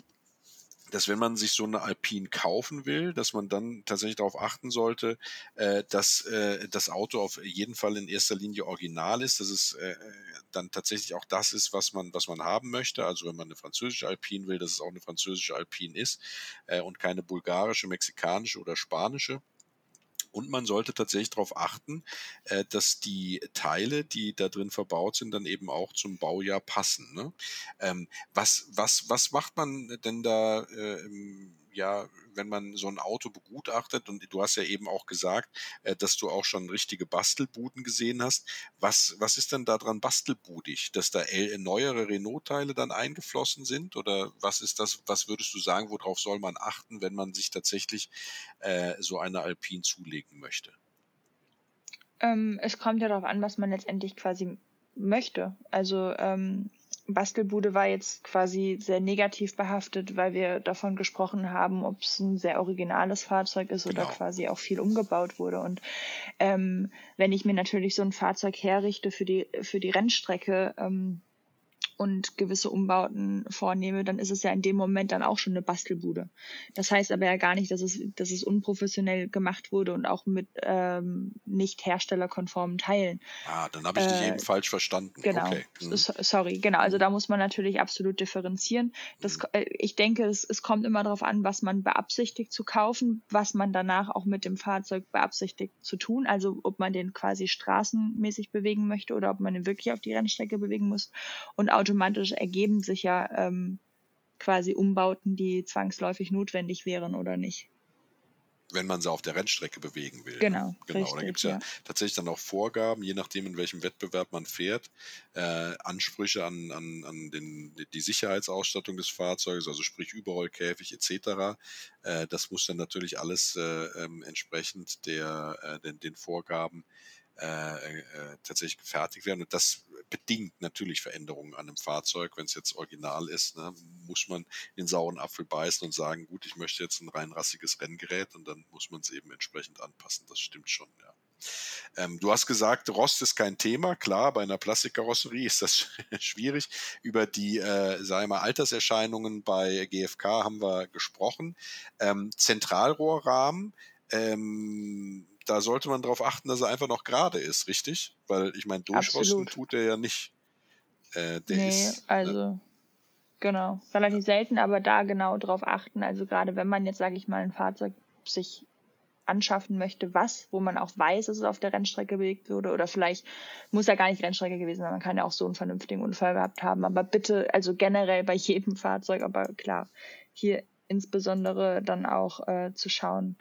dass wenn man sich so eine Alpine kaufen will, dass man dann tatsächlich darauf achten sollte, äh, dass äh, das Auto auf jeden Fall in erster Linie original ist, dass es äh, dann tatsächlich auch das ist, was man, was man haben möchte. Also wenn man eine französische Alpine will, dass es auch eine französische Alpine ist äh, und keine bulgarische, mexikanische oder spanische. Und man sollte tatsächlich darauf achten, äh, dass die Teile, die da drin verbaut sind, dann eben auch zum Baujahr passen. Ne? Ähm, was, was, was macht man denn da äh, ja, wenn man so ein Auto begutachtet, und du hast ja eben auch gesagt, äh, dass du auch schon richtige Bastelbuden gesehen hast, was, was ist denn da dran bastelbudig? Dass da neuere Renault-Teile dann eingeflossen sind? Oder was ist das, was würdest du sagen, worauf soll man achten, wenn man sich tatsächlich äh, so eine Alpine zulegen möchte? Ähm, es kommt ja darauf an, was man letztendlich quasi möchte. Also ähm, Bastelbude war jetzt quasi sehr negativ behaftet, weil wir davon gesprochen haben, ob es ein sehr originales Fahrzeug ist oder genau. quasi auch viel umgebaut wurde. Und ähm, wenn ich mir natürlich so ein Fahrzeug herrichte für die für die Rennstrecke, ähm, und gewisse Umbauten vornehme, dann ist es ja in dem Moment dann auch schon eine Bastelbude. Das heißt aber ja gar nicht, dass es, dass es unprofessionell gemacht wurde und auch mit ähm, nicht herstellerkonformen Teilen. Ah, dann habe ich dich äh, eben falsch verstanden. Genau. Okay. Mhm. Sorry, genau. Also da muss man natürlich absolut differenzieren. Das, mhm. äh, ich denke, es, es kommt immer darauf an, was man beabsichtigt zu kaufen, was man danach auch mit dem Fahrzeug beabsichtigt zu tun. Also ob man den quasi straßenmäßig bewegen möchte oder ob man den wirklich auf die Rennstrecke bewegen muss. Und auch automatisch ergeben sich ja ähm, quasi Umbauten, die zwangsläufig notwendig wären oder nicht. Wenn man sie auf der Rennstrecke bewegen will. Genau. Ne? Genau. Richtig, da gibt es ja, ja, tatsächlich dann auch Vorgaben, je nachdem, in welchem Wettbewerb man fährt, äh, Ansprüche an, an, an den, die Sicherheitsausstattung des Fahrzeuges, also sprich Überrollkäfig etc. Äh, das muss dann natürlich alles äh, ähm, entsprechend der, äh, den, den Vorgaben äh, äh, tatsächlich gefertigt werden. Und das bedingt natürlich Veränderungen an einem Fahrzeug. Wenn es jetzt original ist, ne, muss man den sauren Apfel beißen und sagen, gut, ich möchte jetzt ein rein rassiges Renngerät und dann muss man es eben entsprechend anpassen. Das stimmt schon, ja. Ähm, du hast gesagt, Rost ist kein Thema. Klar, bei einer Plastikkarosserie ist das schwierig. Über die, äh, sagen mal, Alterserscheinungen bei GFK haben wir gesprochen. Ähm, Zentralrohrrahmen, ähm, da sollte man darauf achten, dass er einfach noch gerade ist, richtig? Weil ich meine, durchrosten tut er ja nicht. Äh, der nee, ist, ne also ne? genau, relativ selten, aber da genau drauf achten. Also gerade wenn man jetzt, sage ich mal, ein Fahrzeug sich anschaffen möchte, was, wo man auch weiß, dass es auf der Rennstrecke bewegt wurde oder vielleicht muss ja gar nicht Rennstrecke gewesen sein, man kann ja auch so einen vernünftigen Unfall gehabt haben, aber bitte, also generell bei jedem Fahrzeug, aber klar, hier insbesondere dann auch äh, zu schauen,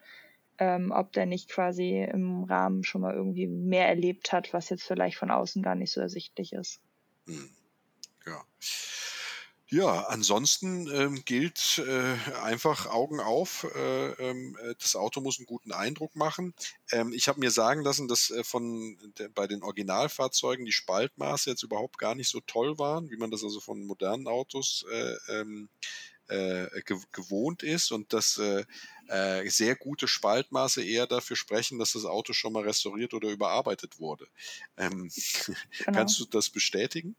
ähm, ob der nicht quasi im Rahmen schon mal irgendwie mehr erlebt hat, was jetzt vielleicht von außen gar nicht so ersichtlich ist. Hm. Ja. Ja, ansonsten ähm, gilt äh, einfach Augen auf. Äh, ähm, äh, das Auto muss einen guten Eindruck machen. Ähm, ich habe mir sagen lassen, dass äh, von de, bei den Originalfahrzeugen die Spaltmaße jetzt überhaupt gar nicht so toll waren, wie man das also von modernen Autos äh, ähm, äh, gewohnt ist und dass äh, äh, sehr gute Spaltmaße eher dafür sprechen, dass das Auto schon mal restauriert oder überarbeitet wurde. Ähm, genau. Kannst du das bestätigen?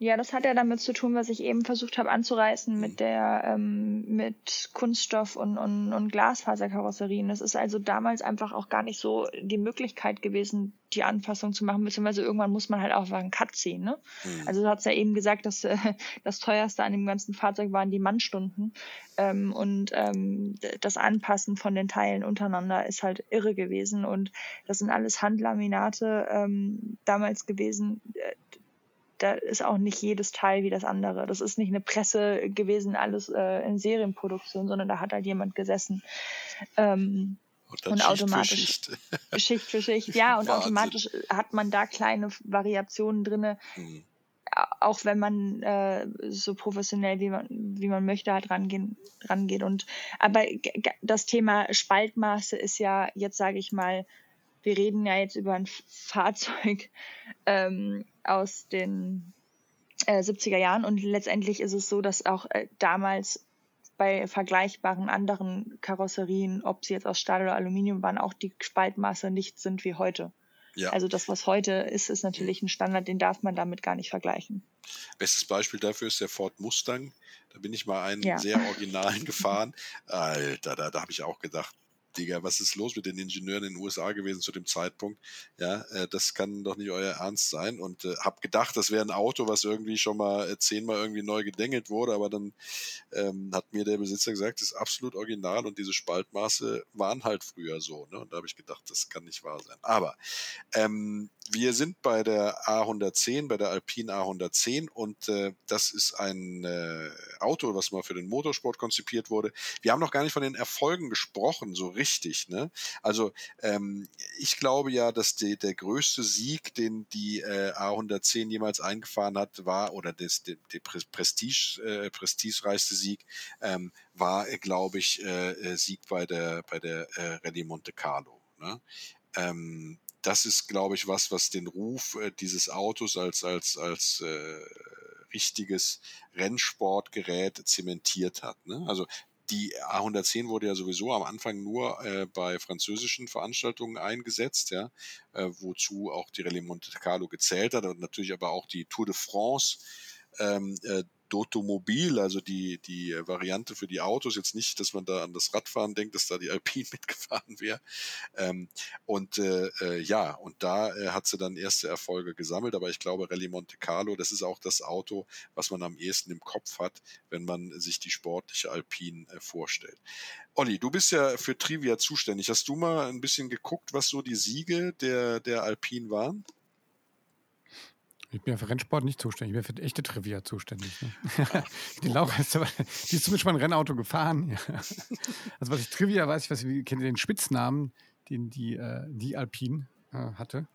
Ja, das hat ja damit zu tun, was ich eben versucht habe anzureißen mit der ähm, mit Kunststoff und, und, und Glasfaserkarosserien. Das ist also damals einfach auch gar nicht so die Möglichkeit gewesen, die Anpassung zu machen, beziehungsweise irgendwann muss man halt auch einen Cut ziehen. Ne? Mhm. Also du hast ja eben gesagt, dass äh, das teuerste an dem ganzen Fahrzeug waren die Mannstunden. Ähm, und ähm, das Anpassen von den Teilen untereinander ist halt irre gewesen. Und das sind alles Handlaminate ähm, damals gewesen. Äh, da ist auch nicht jedes Teil wie das andere. Das ist nicht eine Presse gewesen, alles äh, in Serienproduktion, sondern da hat halt jemand gesessen. Ähm, und, und Schicht automatisch für Schicht. Schicht für Schicht, ja, und Wahnsinn. automatisch hat man da kleine Variationen drinne. Hm. Auch wenn man äh, so professionell wie man, wie man möchte halt rangehen, rangeht. Und aber das Thema Spaltmaße ist ja jetzt, sage ich mal, wir reden ja jetzt über ein Fahrzeug ähm, aus den äh, 70er Jahren und letztendlich ist es so, dass auch äh, damals bei vergleichbaren anderen Karosserien, ob sie jetzt aus Stahl oder Aluminium waren, auch die Spaltmaße nicht sind wie heute. Ja. Also das, was heute ist, ist natürlich ein Standard, den darf man damit gar nicht vergleichen. Bestes Beispiel dafür ist der Ford Mustang. Da bin ich mal einen ja. sehr originalen gefahren. Alter, da, da habe ich auch gedacht, Digga, was ist los mit den Ingenieuren in den USA gewesen zu dem Zeitpunkt? Ja, äh, das kann doch nicht euer Ernst sein. Und äh, habe gedacht, das wäre ein Auto, was irgendwie schon mal äh, zehnmal irgendwie neu gedengelt wurde, aber dann ähm, hat mir der Besitzer gesagt, das ist absolut original und diese Spaltmaße waren halt früher so. Ne? Und da habe ich gedacht, das kann nicht wahr sein. Aber ähm, wir sind bei der A110, bei der Alpine A110 und äh, das ist ein äh, Auto, was mal für den Motorsport konzipiert wurde. Wir haben noch gar nicht von den Erfolgen gesprochen, so richtig. Ne? Also ähm, ich glaube ja, dass die, der größte Sieg, den die äh, A110 jemals eingefahren hat, war, oder das, der, der Prestige, äh, prestigereichste Sieg, ähm, war, glaube ich, äh, äh, Sieg bei der, bei der äh, Rallye Monte Carlo. Ne? Ähm, das ist, glaube ich, was, was den Ruf äh, dieses Autos als, als, als äh, richtiges Rennsportgerät zementiert hat. Ne? Also die A110 wurde ja sowieso am Anfang nur äh, bei französischen Veranstaltungen eingesetzt, ja, äh, wozu auch die Rallye Monte Carlo gezählt hat und natürlich aber auch die Tour de France ähm, äh, Dotomobil, also die, die Variante für die Autos, jetzt nicht, dass man da an das Radfahren denkt, dass da die Alpine mitgefahren wäre. Ähm, und äh, äh, ja, und da äh, hat sie dann erste Erfolge gesammelt, aber ich glaube, Rallye Monte Carlo, das ist auch das Auto, was man am ehesten im Kopf hat, wenn man sich die sportliche Alpine äh, vorstellt. Olli, du bist ja für Trivia zuständig. Hast du mal ein bisschen geguckt, was so die Siege der, der Alpine waren? Ich bin ja für Rennsport nicht zuständig, ich bin für echte Trivia zuständig. Ne? die Laura ist aber, die ist zumindest mal ein Rennauto gefahren. Ja. Also was ich Trivia weiß, ich weiß, ich kenne den Spitznamen, den die, äh, die Alpine äh, hatte.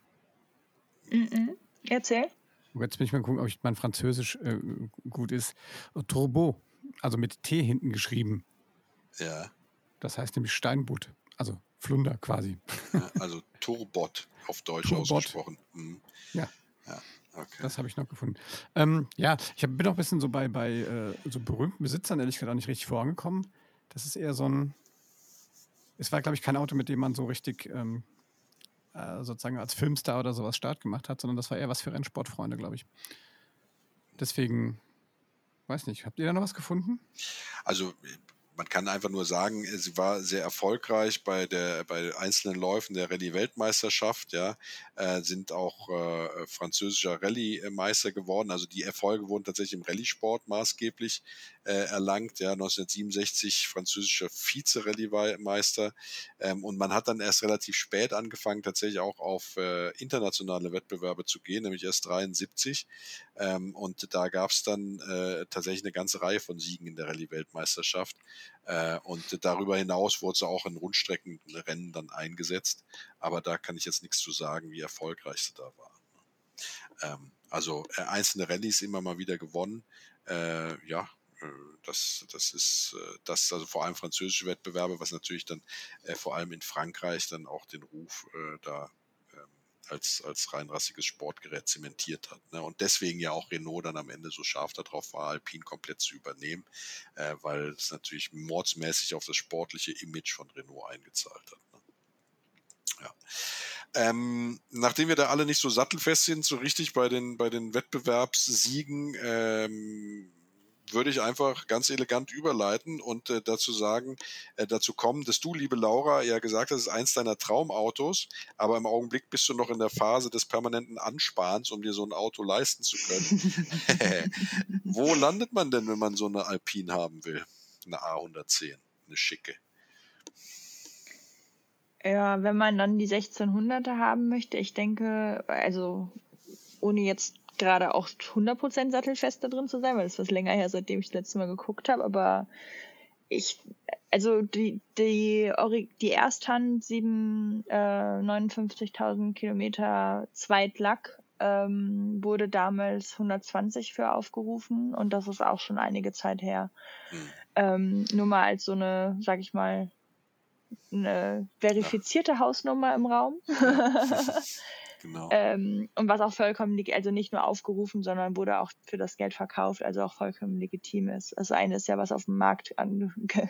Mm -mm. Erzähl. Und jetzt bin ich mal gucken, ob ich mein Französisch äh, gut ist. Turbo, also mit T hinten geschrieben. Ja. Das heißt nämlich Steinbutt, also Flunder quasi. Ja, also Turbot auf Deutsch Turbot. ausgesprochen. Mhm. Ja. ja. Okay. Das habe ich noch gefunden. Ähm, ja, ich hab, bin auch ein bisschen so bei, bei äh, so berühmten Besitzern, ehrlich gesagt, auch nicht richtig vorangekommen. Das ist eher so ein. Es war, glaube ich, kein Auto, mit dem man so richtig ähm, äh, sozusagen als Filmstar oder sowas Start gemacht hat, sondern das war eher was für Rennsportfreunde, glaube ich. Deswegen, weiß nicht, habt ihr da noch was gefunden? Also man kann einfach nur sagen, äh, sie war sehr erfolgreich bei der bei einzelnen Läufen der Rallye-Weltmeisterschaft, ja, äh, sind auch äh, französischer Rallye-Meister geworden. Also die Erfolge wurden tatsächlich im Rallye-Sport maßgeblich äh, erlangt, ja, 1967 französischer Vize-Rallye-Meister. Ähm, und man hat dann erst relativ spät angefangen, tatsächlich auch auf äh, internationale Wettbewerbe zu gehen, nämlich erst 73. Ähm, und da gab es dann äh, tatsächlich eine ganze Reihe von Siegen in der Rallye-Weltmeisterschaft. Äh, und darüber hinaus wurde sie auch in Rundstreckenrennen dann eingesetzt. Aber da kann ich jetzt nichts zu sagen, wie erfolgreich sie da war. Ähm, also äh, einzelne Rallyes immer mal wieder gewonnen. Äh, ja, das, das ist das, also vor allem französische Wettbewerbe, was natürlich dann vor allem in Frankreich dann auch den Ruf äh, da als, als reinrassiges Sportgerät zementiert hat. Ne? Und deswegen ja auch Renault dann am Ende so scharf darauf war, Alpine komplett zu übernehmen, äh, weil es natürlich mordsmäßig auf das sportliche Image von Renault eingezahlt hat. Ne? Ja. Ähm, nachdem wir da alle nicht so sattelfest sind, so richtig bei den, bei den Wettbewerbssiegen, ähm, würde ich einfach ganz elegant überleiten und äh, dazu sagen, äh, dazu kommen, dass du, liebe Laura, ja gesagt hast, es ist eins deiner Traumautos, aber im Augenblick bist du noch in der Phase des permanenten Ansparens, um dir so ein Auto leisten zu können. Wo landet man denn, wenn man so eine Alpine haben will? Eine A110, eine schicke. Ja, wenn man dann die 1600er haben möchte, ich denke, also ohne jetzt gerade auch 100% sattelfest da drin zu sein, weil es was länger her, seitdem ich das letzte Mal geguckt habe, aber ich, also die, die, die Ersthand 7, äh, 59.000 Kilometer Zweitlack ähm, wurde damals 120 für aufgerufen und das ist auch schon einige Zeit her. Hm. Ähm, nur mal als so eine, sag ich mal, eine verifizierte ja. Hausnummer im Raum. Genau. Ähm, und was auch vollkommen, also nicht nur aufgerufen, sondern wurde auch für das Geld verkauft, also auch vollkommen legitim ist. Das eine ist ja, was auf dem Markt an, ge,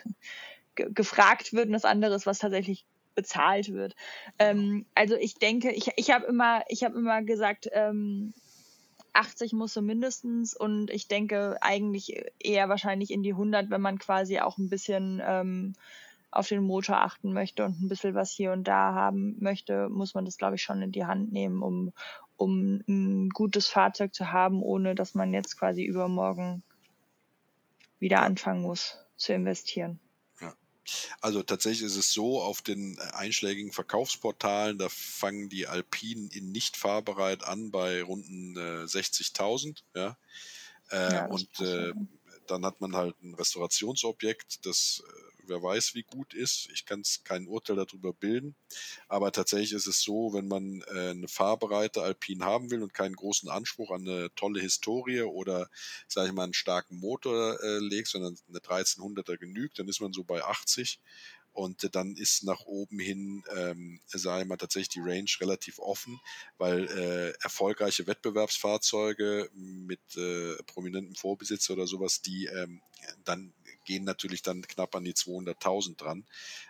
ge, gefragt wird und das andere ist, was tatsächlich bezahlt wird. Ähm, also ich denke, ich, ich habe immer, ich habe immer gesagt, ähm, 80 muss so mindestens und ich denke eigentlich eher wahrscheinlich in die 100, wenn man quasi auch ein bisschen ähm, auf den Motor achten möchte und ein bisschen was hier und da haben möchte, muss man das, glaube ich, schon in die Hand nehmen, um, um ein gutes Fahrzeug zu haben, ohne dass man jetzt quasi übermorgen wieder anfangen muss zu investieren. Also tatsächlich ist es so, auf den äh, einschlägigen Verkaufsportalen, da fangen die Alpinen in nicht fahrbereit an bei runden äh, 60.000. Ja? Äh, ja, und äh, dann hat man halt ein Restaurationsobjekt, das äh, wer weiß, wie gut ist. Ich kann kein Urteil darüber bilden. Aber tatsächlich ist es so, wenn man äh, eine fahrbereite Alpine haben will und keinen großen Anspruch an eine tolle Historie oder, sage ich mal, einen starken Motor äh, legt, sondern eine 1300er genügt, dann ist man so bei 80. Und dann ist nach oben hin, ähm, sage ich mal, tatsächlich die Range relativ offen, weil äh, erfolgreiche Wettbewerbsfahrzeuge mit äh, prominentem Vorbesitzer oder sowas, die ähm, dann gehen natürlich dann knapp an die 200.000 dran.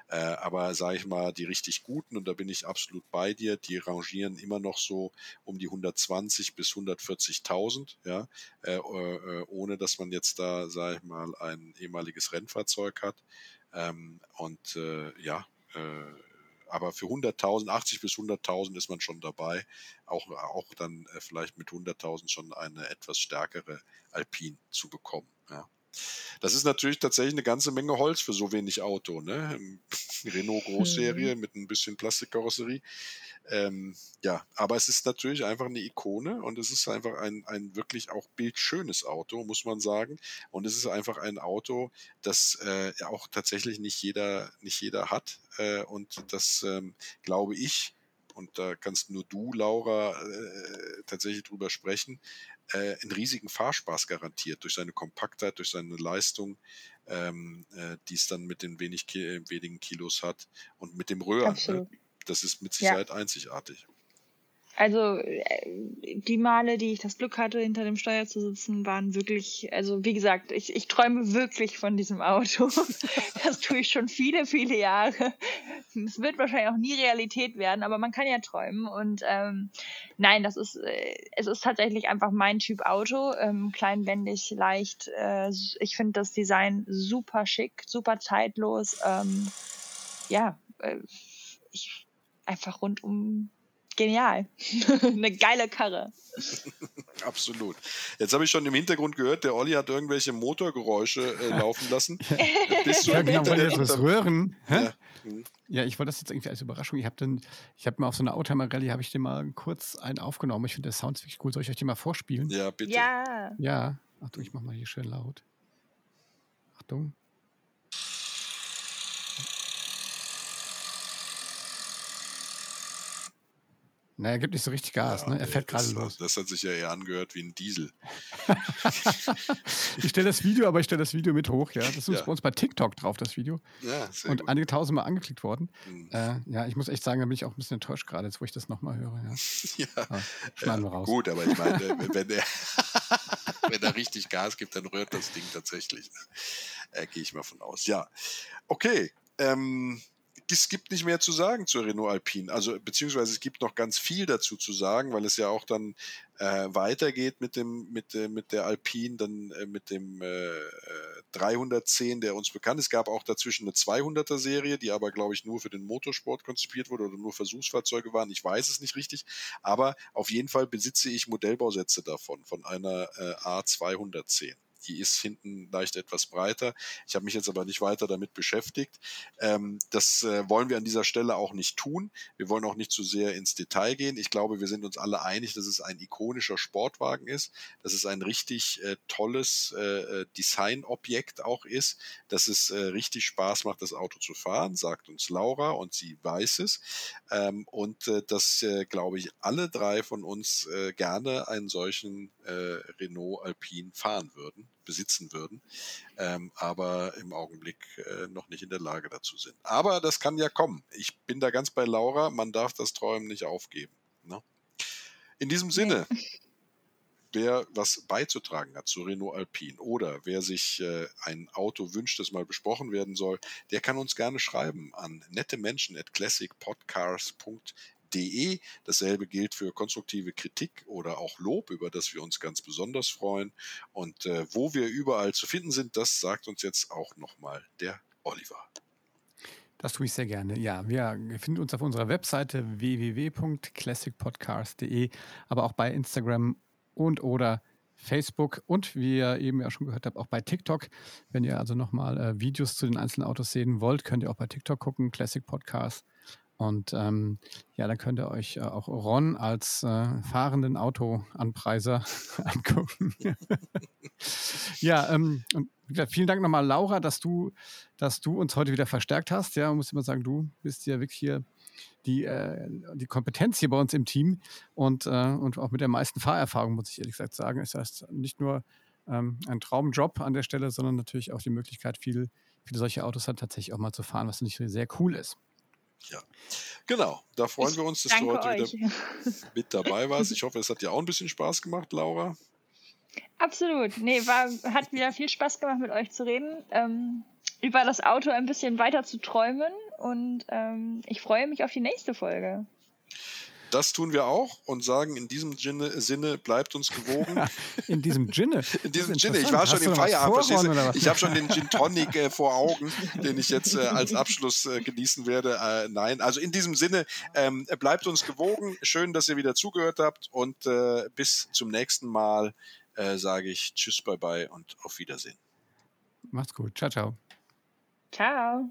Äh, aber sage ich mal, die richtig guten, und da bin ich absolut bei dir, die rangieren immer noch so um die 120 bis 140.000, ja, äh, äh, ohne dass man jetzt da, sage ich mal, ein ehemaliges Rennfahrzeug hat. Ähm, und äh, ja, äh, aber für 100.000, 80 bis 100.000 ist man schon dabei. Auch, auch dann äh, vielleicht mit 100.000 schon eine etwas stärkere Alpine zu bekommen. Ja. Das ist natürlich tatsächlich eine ganze Menge Holz für so wenig Auto. Ne? Renault Großserie mhm. mit ein bisschen Plastikkarosserie. Ähm, ja, aber es ist natürlich einfach eine Ikone und es ist einfach ein, ein wirklich auch bildschönes Auto, muss man sagen. Und es ist einfach ein Auto, das äh, auch tatsächlich nicht jeder, nicht jeder hat. Äh, und das ähm, glaube ich, und da kannst nur du, Laura, äh, tatsächlich drüber sprechen, äh, einen riesigen Fahrspaß garantiert durch seine Kompaktheit, durch seine Leistung, ähm, äh, die es dann mit den wenig, wenigen Kilos hat und mit dem Röhren. Ne? Das ist mit Sicherheit ja. einzigartig. Also äh, die Male, die ich das Glück hatte, hinter dem Steuer zu sitzen, waren wirklich, also wie gesagt, ich, ich träume wirklich von diesem Auto. das tue ich schon viele, viele Jahre. Es wird wahrscheinlich auch nie Realität werden, aber man kann ja träumen. Und ähm, nein, das ist, äh, es ist tatsächlich einfach mein Typ Auto. Ähm, kleinwendig, leicht. Äh, ich finde das Design super schick, super zeitlos. Ähm, ja, äh, ich einfach rundum genial. Eine geile Karre. Absolut. Jetzt habe ich schon im Hintergrund gehört, der Olli hat irgendwelche Motorgeräusche äh, laufen lassen. Bist du ja, genau, weil jetzt das Röhren. Ja. Mhm. ja. ich wollte das jetzt irgendwie als Überraschung. Ich habe dann, ich habe mal auf so einer Oldtimer Rallye habe ich den mal kurz einen aufgenommen. Ich finde der Sound wirklich cool. Soll ich euch den mal vorspielen? Ja, bitte. Ja. Ja. Achtung, ich mache mal hier schön laut. Achtung. Naja, er gibt nicht so richtig Gas, ja, ne? Er fährt gerade los. Das hat sich ja eher angehört wie ein Diesel. ich stelle das Video, aber ich stelle das Video mit hoch, ja. Das ist ja. bei uns bei TikTok drauf, das Video. Ja, sehr Und gut. einige tausend Mal angeklickt worden. Mhm. Äh, ja, ich muss echt sagen, da bin ich auch ein bisschen enttäuscht gerade, jetzt wo ich das nochmal höre. Ja, ja. schneiden wir raus. Gut, aber ich meine, wenn er, wenn er richtig Gas gibt, dann rührt das Ding tatsächlich. Äh, Gehe ich mal von aus. Ja, okay. Ähm, es gibt nicht mehr zu sagen zur Renault Alpine. Also beziehungsweise es gibt noch ganz viel dazu zu sagen, weil es ja auch dann äh, weitergeht mit dem mit äh, mit der Alpine, dann äh, mit dem 310, äh, der uns bekannt ist. Es gab auch dazwischen eine 200er Serie, die aber glaube ich nur für den Motorsport konzipiert wurde oder nur Versuchsfahrzeuge waren. Ich weiß es nicht richtig, aber auf jeden Fall besitze ich Modellbausätze davon von einer äh, A210 die ist hinten leicht etwas breiter. Ich habe mich jetzt aber nicht weiter damit beschäftigt. Ähm, das äh, wollen wir an dieser Stelle auch nicht tun. Wir wollen auch nicht zu sehr ins Detail gehen. Ich glaube, wir sind uns alle einig, dass es ein ikonischer Sportwagen ist, dass es ein richtig äh, tolles äh, äh Designobjekt auch ist, dass es äh, richtig Spaß macht, das Auto zu fahren, sagt uns Laura und sie weiß es. Ähm, und äh, dass, glaube ich, alle drei von uns gerne einen solchen Renault Alpine fahren würden besitzen würden, ähm, aber im Augenblick äh, noch nicht in der Lage dazu sind. Aber das kann ja kommen. Ich bin da ganz bei Laura, man darf das Träumen nicht aufgeben. Ne? In diesem Sinne, wer was beizutragen hat zu Renault Alpine oder wer sich äh, ein Auto wünscht, das mal besprochen werden soll, der kann uns gerne schreiben an nette Menschen at classicpodcars.de. Dasselbe gilt für konstruktive Kritik oder auch Lob, über das wir uns ganz besonders freuen. Und äh, wo wir überall zu finden sind, das sagt uns jetzt auch nochmal der Oliver. Das tue ich sehr gerne. Ja, wir finden uns auf unserer Webseite www.classicpodcast.de, aber auch bei Instagram und oder Facebook und wie ihr eben ja schon gehört habt, auch bei TikTok. Wenn ihr also nochmal äh, Videos zu den einzelnen Autos sehen wollt, könnt ihr auch bei TikTok gucken, Classic Podcast. Und ähm, ja, dann könnt ihr euch äh, auch Ron als äh, fahrenden Autoanpreiser angucken. ja, ähm, und vielen Dank nochmal, Laura, dass du, dass du uns heute wieder verstärkt hast. Ja, muss ich mal sagen, du bist ja wirklich hier die, äh, die Kompetenz hier bei uns im Team und, äh, und auch mit der meisten Fahrerfahrung, muss ich ehrlich gesagt sagen. Das heißt, nicht nur ähm, ein Traumjob an der Stelle, sondern natürlich auch die Möglichkeit, viel, viele solche Autos dann tatsächlich auch mal zu fahren, was natürlich sehr cool ist. Ja, genau. Da freuen ich wir uns, dass du heute euch. wieder mit dabei warst. Ich hoffe, es hat dir auch ein bisschen Spaß gemacht, Laura. Absolut. Nee, war, hat wieder viel Spaß gemacht, mit euch zu reden. Ähm, über das Auto ein bisschen weiter zu träumen und ähm, ich freue mich auf die nächste Folge. Das tun wir auch und sagen in diesem Sinne, bleibt uns gewogen. in diesem Ginne? In diesem Ginne. Ich war schon im Feierabend. Ich habe schon den Gin Tonic äh, vor Augen, den ich jetzt äh, als Abschluss äh, genießen werde. Äh, nein, also in diesem Sinne, ähm, bleibt uns gewogen. Schön, dass ihr wieder zugehört habt und äh, bis zum nächsten Mal äh, sage ich Tschüss, bye bye und auf Wiedersehen. Macht's gut. Ciao, ciao. Ciao.